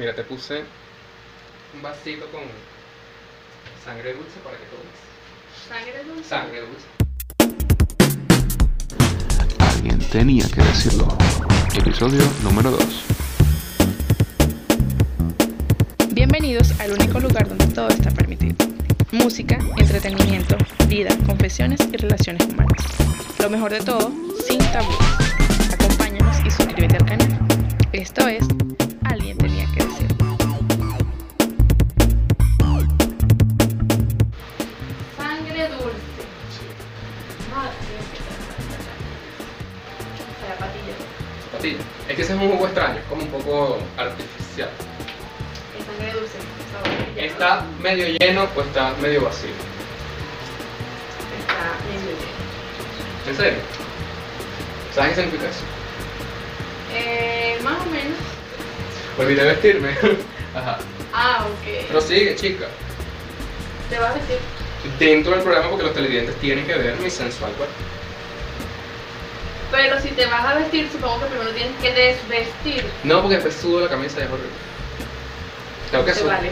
Mira, te puse un vasito con sangre dulce para que tomes. Sangre dulce. Sangre dulce. Alguien tenía que decirlo. Episodio número 2. Bienvenidos al único lugar donde todo está permitido. Música, entretenimiento, vida, confesiones y relaciones humanas. Lo mejor de todo, sin tabúes. Acompáñanos y suscríbete al canal. Esto es Es que ese es un jugo extraño, es como un poco artificial. Es sangre dulce. sabor. ¿Está medio lleno o está medio vacío? Está medio lleno. ¿En serio? ¿Sabes qué significa eso? Eh, más o menos. Olvidé vestirme. Ajá. Ah, ok. Pero sigue, chica. Te vas a decir. Dentro del programa porque los televidentes tienen que ver mi sensual cuerpo. Pero si te vas a vestir, supongo que primero tienes que desvestir. No, porque después sudo la camisa y es horrible. Tengo que Se sudar. vale.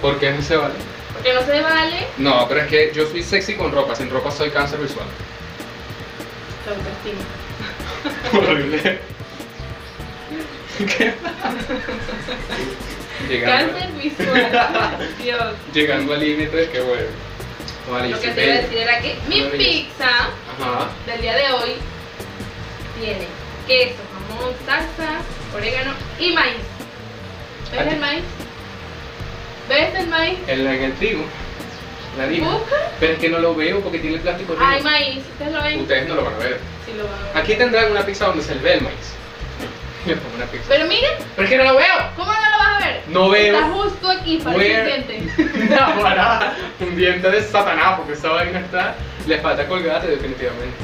¿Por qué no se vale? Porque no se vale No, pero es que yo soy sexy con ropa, sin ropa soy cáncer visual. la autoestima. Horrible. ¿Qué? Llegando, Cáncer visual. Dios. llegando al límite, que bueno. Vale, Lo que te iba a decir era que mi pizza Ajá. del día de hoy tiene queso, jamón, salsa, orégano y maíz. ¿Ves Aquí. el maíz? ¿Ves el maíz? En, la- en el trigo. La. Busca. Pero es que no lo veo porque tiene el plástico arriba. Hay maíz. ¿Ustedes lo ven? Ustedes no lo van a ver. Sí lo van a ver. Aquí tendrán una pizza donde se le ve el maíz. Le pongo una pizza. Pero miren, Pero es que no lo veo. ¿cómo no lo vas a ver? No veo. Está justo aquí, para Where- el diente. No, para un diente de satanás, porque esa vaina está. Le falta colgate, definitivamente.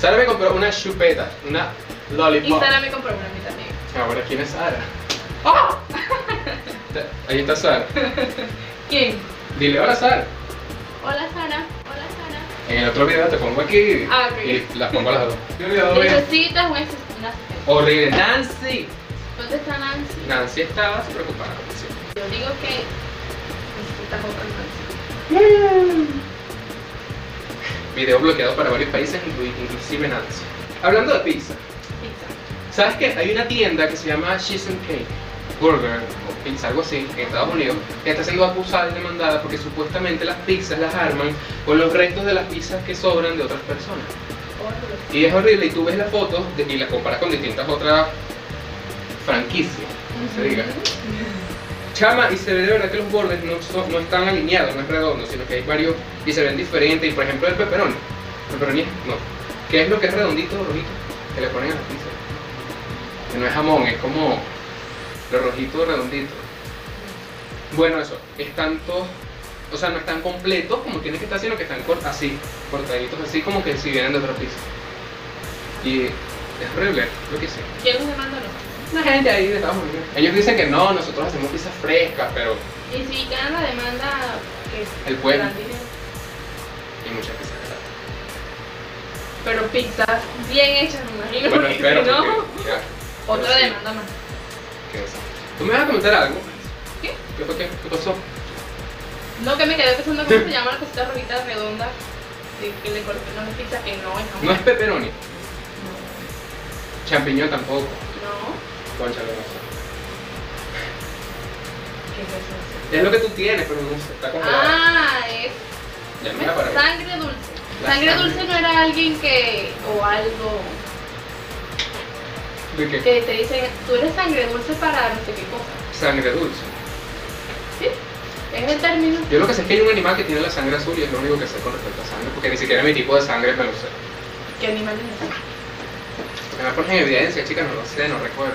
Sara me compró una chupeta, una Y lollipop. Sara me compró una a mí también. Ahora, ¿quién es Sara? ¡Ah! Ahí está Sara. ¿Quién? Dile hola, Sara. Hola Sara. Hola Sara. En el otro video te pongo aquí Ah, ok. y las pongo a las dos. Necesitas un asis- un asistente. Horrible. Nancy. ¿Dónde está Nancy? Nancy estaba preocupada. Yo digo que necesitas otra Nancy. Video bloqueado para varios países, inclu- inclusive Nancy. Hablando de pizza. Pizza. ¿Sabes qué? Hay una tienda que se llama Cheese and Cake Burger o pizza, algo así, en Estados Unidos, que está siendo acusada y demandada porque supuestamente las pizzas las arman con los restos de las pizzas que sobran de otras personas. Y es horrible, y tú ves las fotos de- y las comparas con distintas otras franquicias, como se diga. Chama, y se ve de verdad que los bordes no, son- no están alineados, no es redondo, sino que hay varios y se ven diferentes. Y por ejemplo, el pepperoni, pepperoni, no, ¿qué es lo que es redondito, rojito? Que le ponen a las pizzas. Que no es jamón, es como lo rojito, redondito. Bueno, eso, están todos, o sea, no están completos como tienen que estar, sino que están cort- así, cortaditos, así como que si vienen de otra pizza. Y es horrible, lo que sé. ¿Quién los demanda no? La gente ahí de Estados Unidos. Ellos dicen que no, nosotros hacemos pizzas frescas, pero Y si ganan la demanda, ¿qué? El pueblo. Hay muchas pizzas gratis. Pero pizzas bien hechas, me imagino. Bueno, espero, si no, porque ya, otra sí, demanda más. qué cosa. ¿Tú me vas a comentar algo? ¿Qué? ¿Qué fue? ¿Qué, qué pasó? No, que me quedé pensando cómo se llama la cosita rojita redonda de que le es pizza, que no es jamón. No es pepperoni, No. champiñón tampoco. No. Concha, no sé. ¿Qué es eso? Es lo que tú tienes, pero no sé, está congelado. Ah, es ya sangre dulce. Sangre sangre. dulce no era alguien que, o algo, ¿De qué? que te dice, tú eres sangre dulce para no sé qué cosa. Sangre dulce. ¿Sí? Es el término. Yo lo que sé es que hay un animal que tiene la sangre azul y es lo único que sé con respecto a sangre, porque ni siquiera mi tipo de sangre me lo sé. ¿Qué animal es ese? Me la pones en evidencia, chicas, no lo sé, no recuerdo.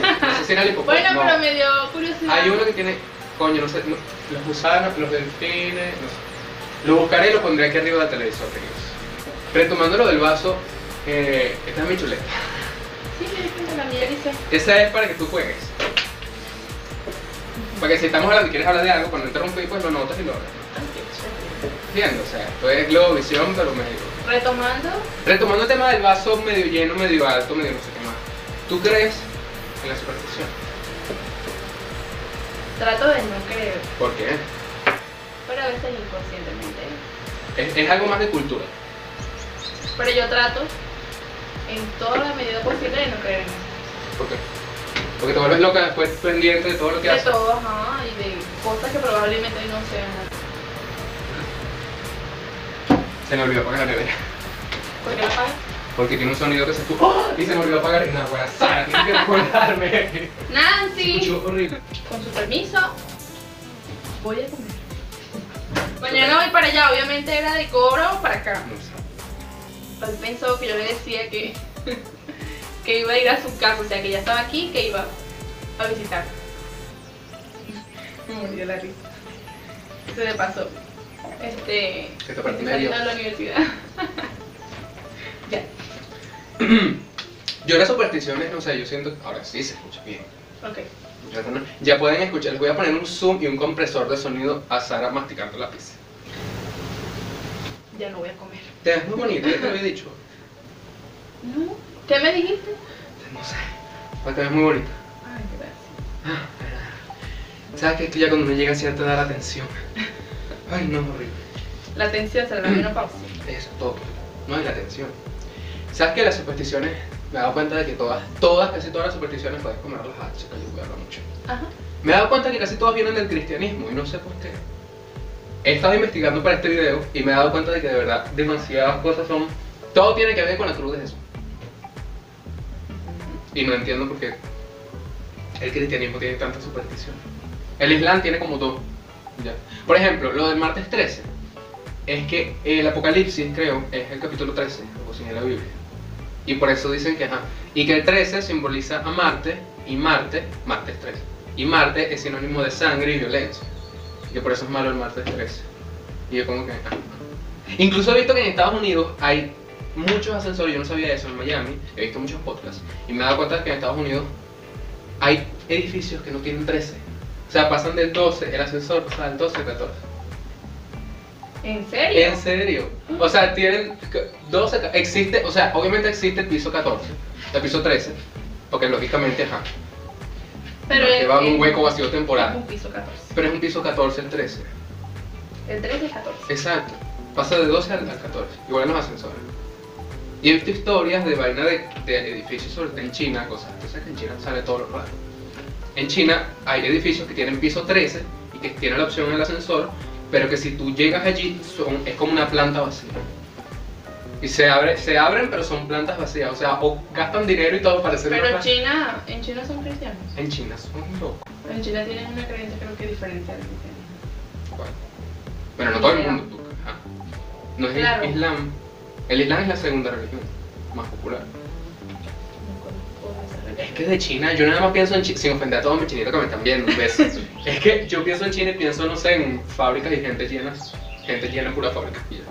No sé si era el hipopótamo. Bueno, no. pero me dio curiosidad. Hay uno que tiene, coño, no sé, no- los gusanos, los delfines, no sé. Lo buscaré y lo pondré aquí arriba del televisor, queridos. Retomando lo del vaso, eh, esta es mi chuleta. Sí, me la mía dice. Esa es para que tú juegues. Para que si estamos hablando y quieres hablar de algo, cuando interrumpí, pues lo notas y lo hablas. ¿Entiendes? O sea, esto es Globovisión, pero medio. Retomando, Retomando el tema del vaso medio lleno, medio alto, medio no sé qué más. ¿Tú crees en la superstición? Trato de no creer, ¿Por qué? pero a veces inconscientemente. Es, es algo más de cultura. Pero yo trato, en toda la medida posible, de no creer en eso. ¿Por qué? Porque te vuelves loca después pendiente de todo lo que De haces. todo, ajá, y de cosas que probablemente no sean. Se me olvidó apagar la nevera. ¿Por qué la pagas? Porque tiene un sonido que se escucha. ¡Oh! Y se me olvidó apagar. Y nada, buena tienes que recordarme. Nancy, horrible. con su permiso, voy a comer. Mañana voy para allá, obviamente era de cobro para acá. No sé. Él pensó que yo le decía que, que iba a ir a su casa, o sea que ya estaba aquí, que iba a visitar. Me murió la risa. Se me pasó. Este. Que te partí estoy saliendo de la universidad. ya, Yo las supersticiones, no sé, yo siento. Ahora sí se escucha bien. ok. Ya pueden escuchar, les voy a poner un zoom y un compresor de sonido a Sara masticando la pizza. Ya no voy a comer. Te ves muy bonita, ya te lo había dicho. No. ¿Qué me dijiste? No sé, pero te ves muy bonita. Ay, gracias. Ah. ¿Sabes que esto ya cuando uno llega a cierta edad la tensión? Ay, no, horrible. La atención será la menopausia. Eso, todo. No hay la tensión. ¿Sabes que las supersticiones, me he dado cuenta de que todas, todas, casi todas las supersticiones puedes comerlas a cuidarla mucho. Ajá. Me he dado cuenta que casi todas vienen del cristianismo y no sé por qué. He estado investigando para este video y me he dado cuenta de que de verdad demasiadas cosas son... Todo tiene que ver con la cruz de Jesús. Y no entiendo por qué el cristianismo tiene tantas supersticiones. El Islam tiene como dos. Por ejemplo, lo del martes 13 es que el Apocalipsis, creo, es el capítulo 13, o si en la Biblia. Y por eso dicen que. Y que el 13 simboliza a Marte, y Marte, martes 13. Y Marte es sinónimo de sangre y violencia. Y por eso es malo el martes 13. Y yo como que. Incluso he visto que en Estados Unidos hay muchos ascensores, yo no sabía eso, en Miami, he visto muchos podcasts, y me he dado cuenta que en Estados Unidos hay edificios que no tienen 13. O sea, pasan del 12, el ascensor pasa del 12 al 14. ¿En serio? ¿En serio? O sea, tienen 12, ca- existe, o sea, obviamente existe el piso 14, el piso 13, porque lógicamente, ajá, Pero que es- va en un es- hueco vacío Es temporal, un piso 14. pero es un piso 14 el 13. El 13 es 14. Exacto, pasa de 12 al, al 14, igual en los ascensores. Y he visto historias de vaina de, de edificios en China, cosas, entonces que en China sale todo lo raro. En China hay edificios que tienen piso 13 y que tienen la opción en el ascensor, pero que si tú llegas allí son- es como una planta vacía. Y se, abre, se abren, pero son plantas vacías, o sea, o gastan dinero y todo para hacer una Pero planta. China, en China son cristianos. En China son locos. En China tienen una creencia creo que diferente al cristianismo. ¿Cuál? Bueno, no todo el mundo. tú-. No es el. Islam. El Islam es la segunda religión más popular. Que de China, yo nada más pienso en China, sin ofender a todos mis chinitos que me están viendo, un beso. es que yo pienso en China y pienso, no sé, en fábricas y gente llena, gente llena en pura fábrica. y ya.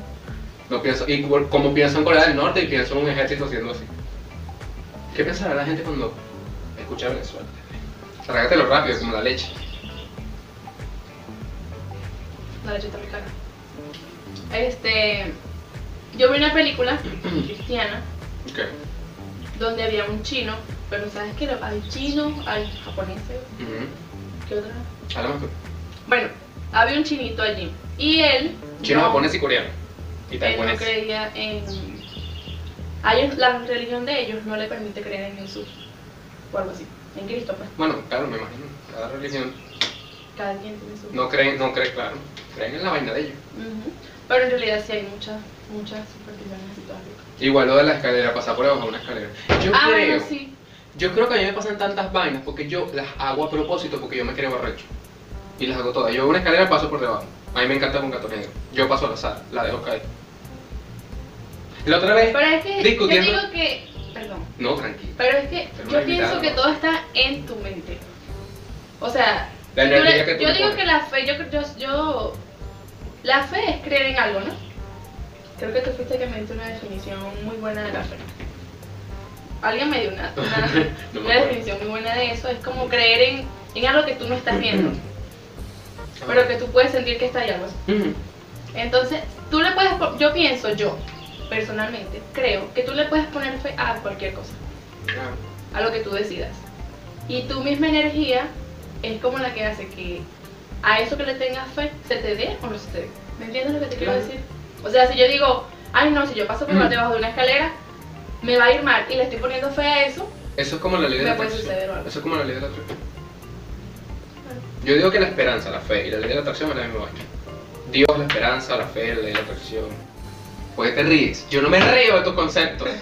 No pienso, y como pienso en Corea del Norte y pienso en un ejército haciendo así. ¿Qué pensará la gente cuando escucha Venezuela? Trágatelo rápido, como la leche. La leche está muy cara. Este. Yo vi una película cristiana Ok. donde había un chino, pero sabes que hay chinos, hay japoneses. ¿qué otra? Tú. Bueno, había un chinito allí y él. Chino, no- japonés y coreano. Y Él no creía en. A ellos, la religión de ellos no le permite creer en Jesús o algo así. En Cristo, pues. Bueno, claro, me imagino. Cada religión Cada quien tiene su. no cree, no cree, claro. Creen en la vaina de ellos. Pero en realidad sí hay muchas, muchas supersticiones y. Igual lo de la escalera, pasar por debajo de una escalera. Yo ah, creo, bueno, sí. Yo creo que a mí me pasan tantas vainas porque yo las hago a propósito porque yo me creo arrecho. Y las hago todas. Yo una escalera paso por debajo. A mí me encanta un gato negro. Yo paso al azar, la dejo caer. La otra vez, Pero es que discutiendo- yo digo que. Perdón. no, tranquilo. Pero es que Pero yo pienso invitada, que ¿no? todo está en tu mente. O sea, La si tú energía le- que tú yo digo pones. que la fe, yo, yo, yo. La fe es creer en algo, ¿no? Creo que tú fuiste que me diste una definición muy buena de la fe. Alguien me dio una, una, No una definición muy buena de eso. Es como creer en, en algo que tú no estás viendo, pero que tú puedes sentir que está ahí algo así. Ujú. Entonces, tú le puedes, yo pienso, yo, personalmente, creo que tú le puedes poner fe a cualquier cosa, a lo que tú decidas. Y tu misma energía es como la que hace que a eso que le tengas fe se te dé o no se te dé. ¿Me entiendes lo que te quiero decir? O sea, si yo digo, ay no, si yo paso por debajo de una escalera, me va a ir mal y le estoy poniendo fe a eso, Eso es como la ley de Me la puede atracción. suceder algo. Eso es como la ley de la atracción. Yo digo que la esperanza, la fe y la ley de la atracción es la misma vaina. Dios, la esperanza, la fe, la ley de la atracción. ¿Por qué te ríes? Yo no me río de tus conceptos.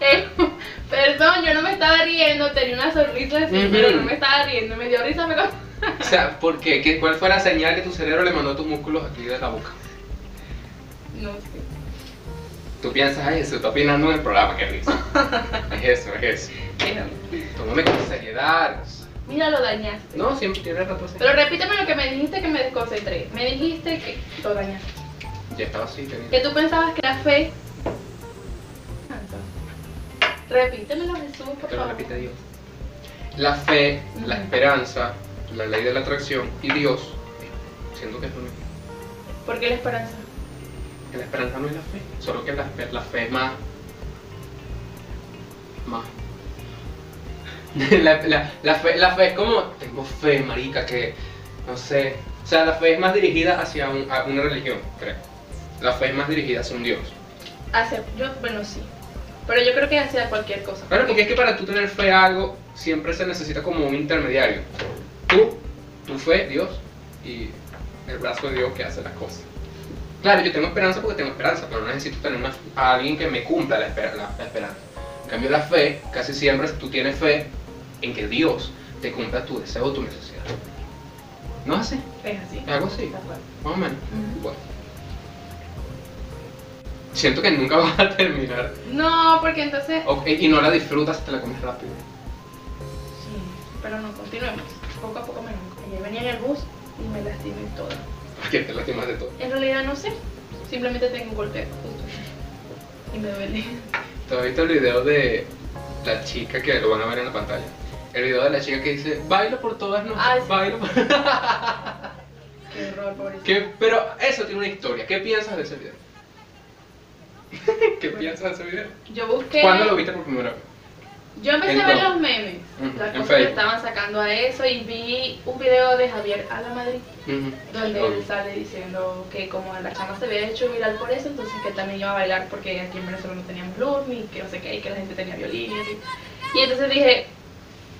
Eh, perdón, yo no me estaba riendo, tenía una sonrisa así, Ujú. pero no me estaba riendo, me dio risa, pero... O sea, ¿por qué? ¿Qué- ¿Cuál fue la señal que tu cerebro le mandó a tus músculos aquí de la boca? No sé. Tú piensas, ay, se está opinando en el programa, qué risa. Es eso, es eso. Tómame con seriedad. Mira, lo dañaste. No, siempre tienes razón. Pero repíteme lo que me dijiste que me desconcentré. Me dijiste que lo dañaste. Ya estaba así, tenía. Que tú pensabas que era fe. Repítemelo, Jesús, por Te lo favor. repite Dios. La fe, la esperanza, la ley de la atracción y Dios, siento que es lo mismo. ¿Por qué la esperanza? Que la esperanza no es la fe, solo que la, fe- la fe es más. más. la, la- la fe, la fe es como. Tengo fe, marica, que. no sé. O sea, la fe es más dirigida hacia un- a una religión, creo. La fe es más dirigida hacia un Dios. Hacia, yo, bueno, sí. Pero yo creo que hacia cualquier cosa. Claro, porque es que para tú tener fe a algo, siempre se necesita como un intermediario. Tú, tu fe, Dios, y el brazo de Dios que hace las cosas. Claro, yo tengo esperanza porque tengo esperanza, pero no necesito tener una- a alguien que me cumpla la, esper- la- la esperanza. En cambio, la fe, casi siempre tú tienes fe en que Dios te cumpla tu deseo o tu necesidad. ¿No es así? Es así. ¿Es algo así? Más o menos. Ujú. Bueno. Siento que nunca vas a terminar. No, porque entonces. O- y no la disfrutas, te la comes rápido. Sí, pero no, continuemos. Poco a poco me Ayer venía en el bus y me lastimé toda. Porque te lastimas de todo. En realidad no sé. Simplemente tengo un golpe justo. Y me duele. ¿Te has visto el video de la chica que lo van a ver en la pantalla? El video de la chica que dice, bailo por todas noches, Ah, sí. bailo por... Qué horror, pobrecito. ¿Qué? Pero eso tiene una historia. ¿Qué piensas de ese video? ¿Qué piensas de ese video? Yo busqué. ¿Cuándo lo viste por primera vez? Yo empecé En a ver todo. los memes, Ujú, las en cosas que estaban sacando a eso y vi un video de Javier a la Madrid donde él sale diciendo que como la chama se había hecho viral por eso, entonces que también iba a bailar porque aquí en Venezuela no teníamos luz ni que no sé qué y que la gente tenía violín y así. Y entonces dije,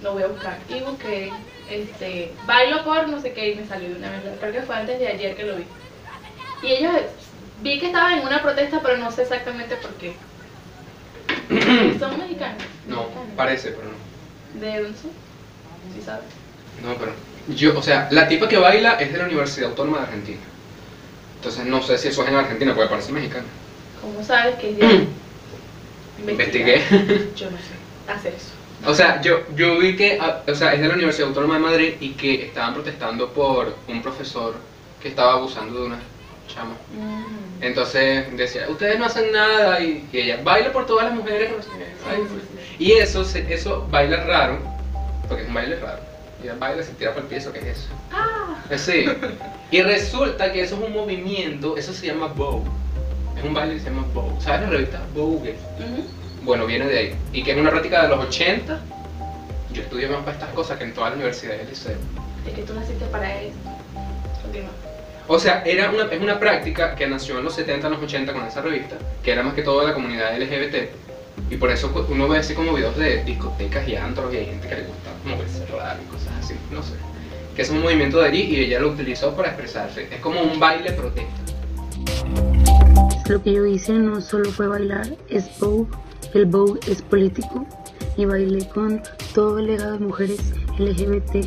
lo voy a buscar y busqué este bailo por no sé qué y me salió de una vez, creo que fue antes de ayer que lo vi. Y ellos vi que estaban en una protesta pero no sé exactamente por qué. Son mexicanos. No, mexicanos. parece, pero no. ¿De dónde son? ¿Sí sabes? No, pero yo, o sea, la tipa que baila es de la Universidad Autónoma de Argentina. Entonces no sé si eso es en Argentina, puede parecer mexicana. ¿Cómo sabes que es de ahí? Investigué. Yo no sé hacer eso. O sea, yo, yo vi que, ah, o sea, es de la Universidad Autónoma de Madrid y que estaban protestando por un profesor que estaba abusando de una chama. Mm. Entonces decía, ustedes no hacen nada y, y ella, baila por todas las mujeres. no sé ay. Y eso, se- eso baila raro, porque es un baile raro. Y ella baila se tira por el piso, ¿qué es eso? Ah, Sí. Y resulta que eso es un movimiento, eso se llama Vogue. Es un baile que se llama Vogue. ¿Sabes la revista Vogue? ujú. Bueno, viene de ahí. Y que es una práctica de los 80. Yo estudio más para estas cosas que en toda la universidad y el liceo. es que tú naciste para eso. Continúa. O sea, era una, es una práctica que nació en los 70, en los 80 con esa revista, que era más que todo la comunidad LGBT. Y por eso uno ve así como videos de discotecas y antros y hay gente que le gusta moverse raro y cosas así, no sé. Que es un movimiento de allí y ella lo utilizó para expresarse. Es como un baile protesta. Lo que yo hice no solo fue bailar, es Vogue. El Vogue es político y bailé con todo el legado de mujeres LGBT,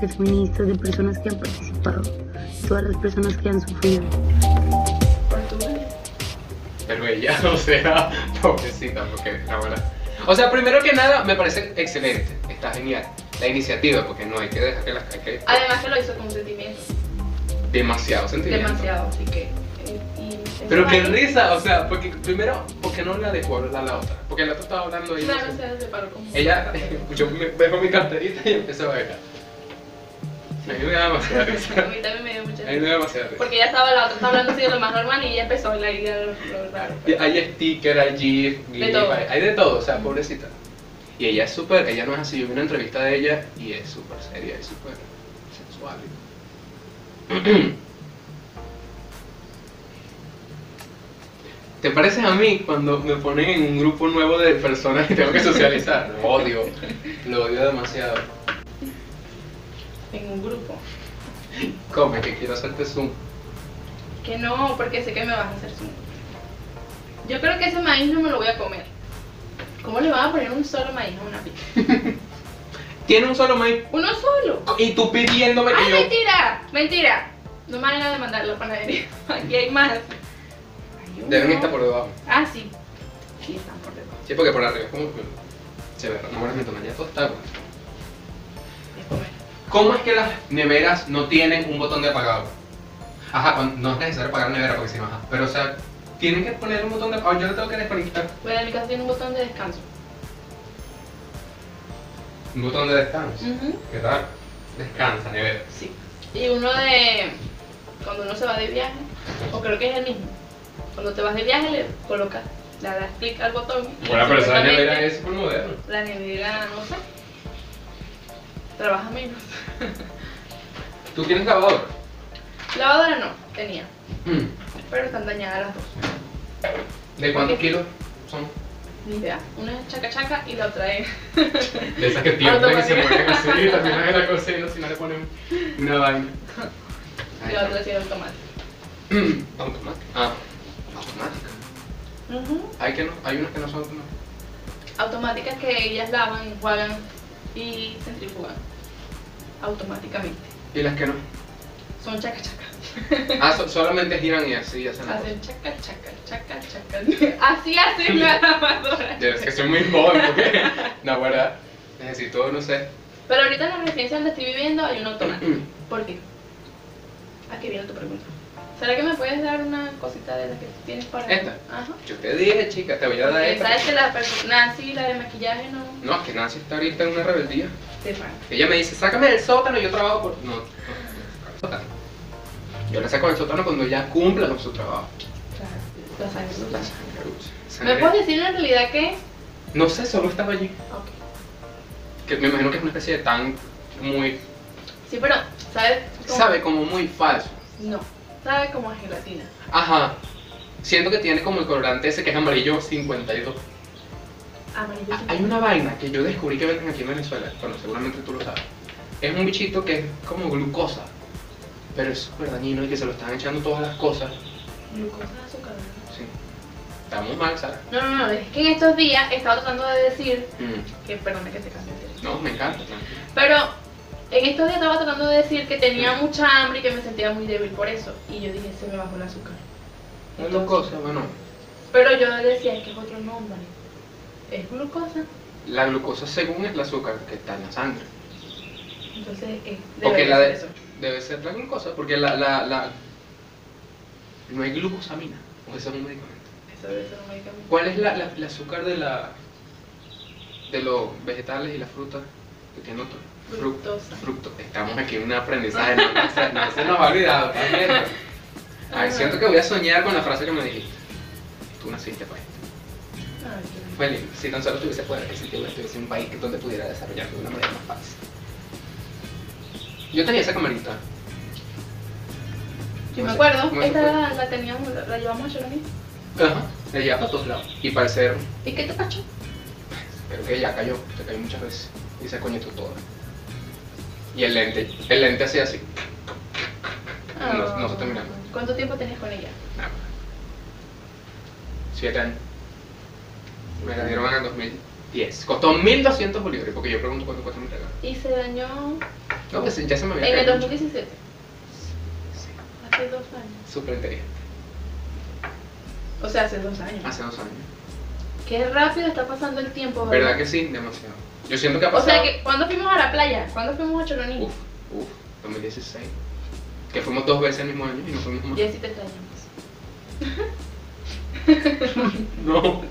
de feministas, de personas que han participado, todas las personas que han sufrido. Por tu vida. Pero ella, o sea, pobrecita, porque la verdad. O sea, primero que nada, me parece excelente, está genial. La iniciativa, porque no hay que dejar que las. Que, Además que lo hizo con sentimiento. demasiado sentimiento. Demasiado, así que. eh, y Pero qué risa, o sea, porque primero, ¿por qué no la dejó hablar la otra? Porque la otra estaba hablando ahí. Claro, no sé. se separó como. Ella, yo me dejo mi carterita y empecé a bailar. A mí me da demasiada A risa. mí también me dio mucha A mí me da demasiada risa. Porque ella estaba, la otra estaba hablando así de lo más normal y ella empezó a bailar y ya lo, raro. Y Hay sticker, hay GIF, De GIF, hay, hay de todo, o sea, pobrecita. Y ella es súper, ella no es así, yo vi una entrevista de ella y es súper seria, es súper sensual. ¿Te pareces a mí cuando me ponen en un grupo nuevo de personas y tengo que socializar? Lo odio, lo odio demasiado. En un grupo. Come, que quiero hacerte zoom. Que no, porque sé que me vas a hacer zoom. Yo creo que ese maíz no me lo voy a comer. ¿Cómo le van a poner un solo maíz a una pizza? Tiene un solo maíz. ¡Uno solo! Y tú pidiéndome que ¡Ay, yo. mentira! ¡Mentira! No me van a demandar la panadería. Aquí hay más. Hay. Deben estar por debajo. Ah, sí. Sí, están por debajo. Sí, porque por arriba es como que se ve, no me tamaño, ya todo está. ¿Cómo es que las neveras no tienen un botón de apagado? Ajá, no es necesario apagar la nevera porque si no, ajá. Pero o sea, tienen que poner un botón de apagado. Yo lo tengo que desconectar. Bueno, en mi casa tiene un botón de descanso. Un botón de descanso. Qué raro. Descansa, nevera. Sí. Y uno de cuando uno se va de viaje, o creo que es el mismo. Cuando te vas de viaje le colocas, le das clic al botón. Bueno, pero esa nevera es súper moderna. La nevera, no sé. Trabaja menos. ¿Tú tienes lavadora? Lavadora no, tenía. Mm. Pero están dañadas las dos. ¿De cuántos kilos son? Ni idea. Una es chaca chaca y la otra es. De esas que tiemblan y se mueven así y terminan en la cocina si no le ponen una vaina. y la otra sí es automática. Automática. Ah, automática. Ujú. Hay, que no, hay unas que no son automáticas. Automáticas que ellas lavan, enjuagan y centrifugan. Automáticamente. ¿Y las que no? Son chaca chaca. Ah, so- solamente giran y así hacen Hacen chaca chaca, chaca chaca. Así hacen la lavadora. Yo es que soy muy joven porque, no, verdad, necesito, no sé. Pero ahorita en la residencia donde estoy viviendo hay un automático. ¿Por qué? Aquí viene tu pregunta. ¿Será que me puedes dar una cosita de la que tienes para ¿Esta? Ajá. Yo te dije, chica, te voy a dar Porque esta. sabes que la persona Nancy, la de maquillaje, no No, es que Nancy está ahorita en una rebeldía. paga. Ella me dice, sácame del sótano y yo trabajo por... No, no, no, sótano. Yo la saco del sótano cuando ella cumpla con su trabajo. Claro, la sangre. La sangre, ¿Me puedes decir en realidad qué? No sé, solo estaba allí. Ok. Que me imagino que es una especie de tan muy... Sí, pero, ¿sabes? Sabe como muy falso. No, sabe como a gelatina. Ajá. Siento que tiene como el colorante ese que es amarillo 52. Amarillo. Ah, Hay una vaina que yo descubrí que venden aquí en Venezuela, bueno, seguramente tú lo sabes. Es un bichito que es como glucosa, pero es súper dañino y que se lo están echando todas las cosas. Glucosa de azúcar. Sí. Estamos mal, Sara. No, no, no, es que en estos días he estado tratando de decir Mm. que, perdón, que te cambie el tema. No, me encanta. Pero en estos días estaba tratando de decir que tenía mucha hambre y que me sentía muy débil por eso. Y yo dije, se me bajó el azúcar. La glucosa, bueno, Pero yo decía, es que es otro nombre. Es glucosa. la glucosa según es el azúcar que está en la sangre. Entonces, eh, Porque debería la ser de, eso. debe ser la glucosa, porque la, la, la... No hay glucosamina, porque eso es un medicamento. Eso debe ser un medicamento. ¿Cuál es la, la- el azúcar de la de los vegetales y las frutas que tiene otro? Fruc- Fructosa. Fructo. Estamos aquí en un aprendizaje, no, no no se nos a ¿estás viendo? Ay, siento que voy a soñar con la frase que me dijiste. Tú naciste para esto. Ay, qué Fue lindo. Si tan solo tuviese poder, estuviese en un país donde pudiera desarrollarme de una manera más fácil. Yo tenía esa camarita. Yo me acuerdo, ¿cómo se esta la, la teníamos, la, llevamos a Choroní. Ajá. La llevaba para todos lados. Y para ser ¿Y qué te cachó? Creo que ya cayó, se cayó muchas veces y se coñetó todo. Y el lente, el lente hacía así. No- no se terminaba. Ah, ¿Cuánto tiempo tenías con ella? Nada. Siete años. Me la dieron en el 2010. Costó 1200 bolívares, porque yo pregunto cuánto cuesta mi regalo. Y se dañó No, pues ya se me había en el caído mucho. 2017, Sí, hace dos años. súper inteligente. O sea, hace dos años. Hace dos años. Qué rápido está pasando el tiempo, ¿Verdad que sí? Demasiado. Yo siento que ha O sea, que ¿cuándo fuimos a la playa? ¿Cuándo fuimos a Choroní? Uf, uf, 2016. Que fuimos dos veces el mismo año y no fuimos más. Jessy, te extrañamos. No,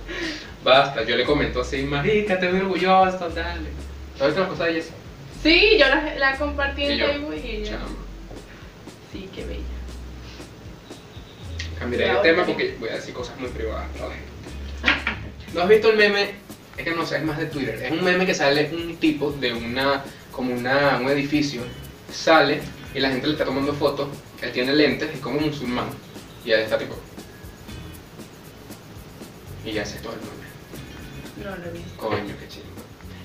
basta, yo le comento así, marica, estoy muy orgulloso, dale. ¿Sabes las cosas de Jessy? Sí, yo la, la compartí en Y yo, Facebook y ella. Chama. Sí, qué bella. Cambiaré Ya, de tema porque voy a decir cosas muy privadas. para la gente. ¿No has visto el meme Es que no sé, es más de Twitter. Es un meme que sale un tipo de una, como una, un edificio, sale y la gente le está tomando fotos, él tiene lentes, es como un musulmán, y él está tipo... Y ya hace todo el meme. No lo visto. Coño, qué chido.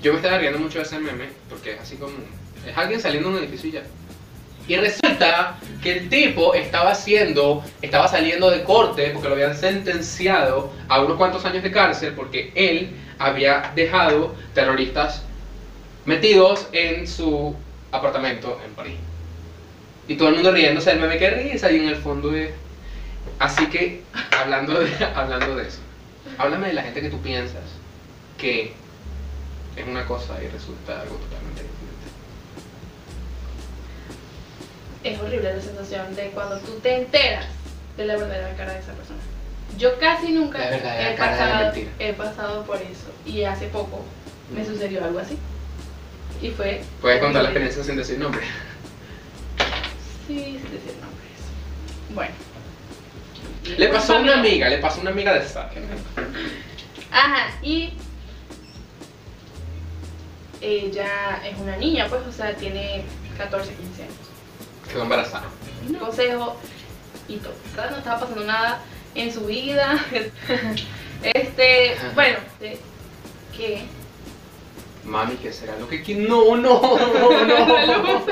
Yo me estaba riendo mucho de ese meme, porque es así como... Es alguien saliendo de un edificio y ya. Y resulta que el tipo estaba haciendo, estaba saliendo de corte porque lo habían sentenciado a unos cuantos años de cárcel porque él había dejado terroristas metidos en su apartamento en París. Y todo el mundo riéndose del meme que risa y en el fondo es... Así que, hablando de, hablando de eso, háblame de la gente que tú piensas que es una cosa y resulta algo totalmente diferente. Es horrible la sensación de cuando tú te enteras de la verdadera cara de esa persona. Yo casi nunca he pasado, he pasado por eso. Y hace poco me sucedió algo así. Y fue... Puedes contar la experiencia sin decir nombre. Sí, sin decir nombres. Bueno. Le pasó a una amiga, le pasó a una amiga de Sara. Ajá, y ella es una niña, pues, o sea, tiene 14, 15 años. Quedó embarazada. Consejo y todo. ¿sabes? No estaba pasando nada en su vida. Este, bueno, que Mami, ¿qué será lo que quiere? No, no, no, no.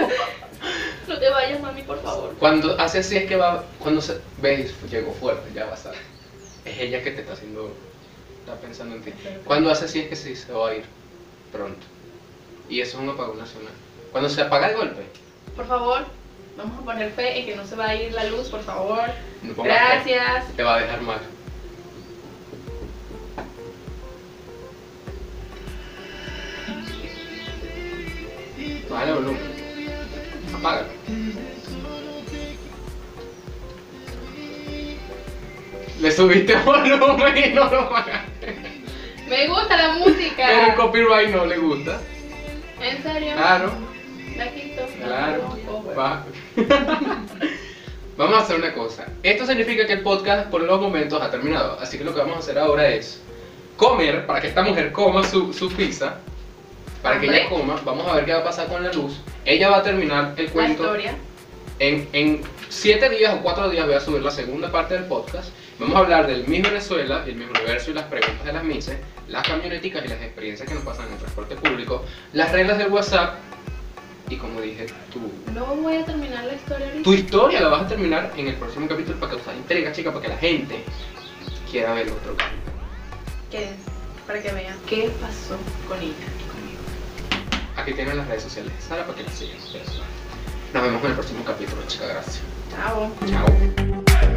no te vayas, mami, por favor. Cuando hace así es que va, cuando se, ves, llegó fuerte, ya va a estar. Es ella que te está haciendo, está pensando en ti. Cuando hace así es que sí, se va a ir pronto. Y eso es un apagón nacional. Cuando se apaga el golpe, Por favor, vamos a poner fe en que no se va a ir la luz, por favor. no pongas fe, Gracias. te va a dejar mal. El volumen. Apágalo. Le subiste volumen y no lo apagaste. Me gusta la Pero el música. copyright no le gusta. ¿En serio? Claro, La quito. claro. No, oh. Va. Vamos a hacer una cosa. Esto significa que el podcast por los momentos ha terminado. Así que lo que vamos a hacer ahora es comer para que esta mujer coma su, su pizza. Para que ella coma. Vamos a ver qué va a pasar con la luz. Ella va a terminar el La cuento. historia. En, en siete días o cuatro días voy a subir la segunda parte del podcast. Vamos a hablar del Miss Venezuela, el Miss Universo y las preguntas de las Misses, las camioneticas y las experiencias que nos pasan en el transporte público, las reglas del WhatsApp y como dije, tu, No voy a terminar la historia ahorita. tu historia la vas a terminar en el próximo capítulo para causar intriga, chica, para que la gente quiera ver el otro capítulo. Quédense para que vean qué pasó con ella y conmigo. Aquí tienen las redes sociales de Sara para que la sigan. Nos vemos en el próximo capítulo, chica, gracias. Chao. Chao.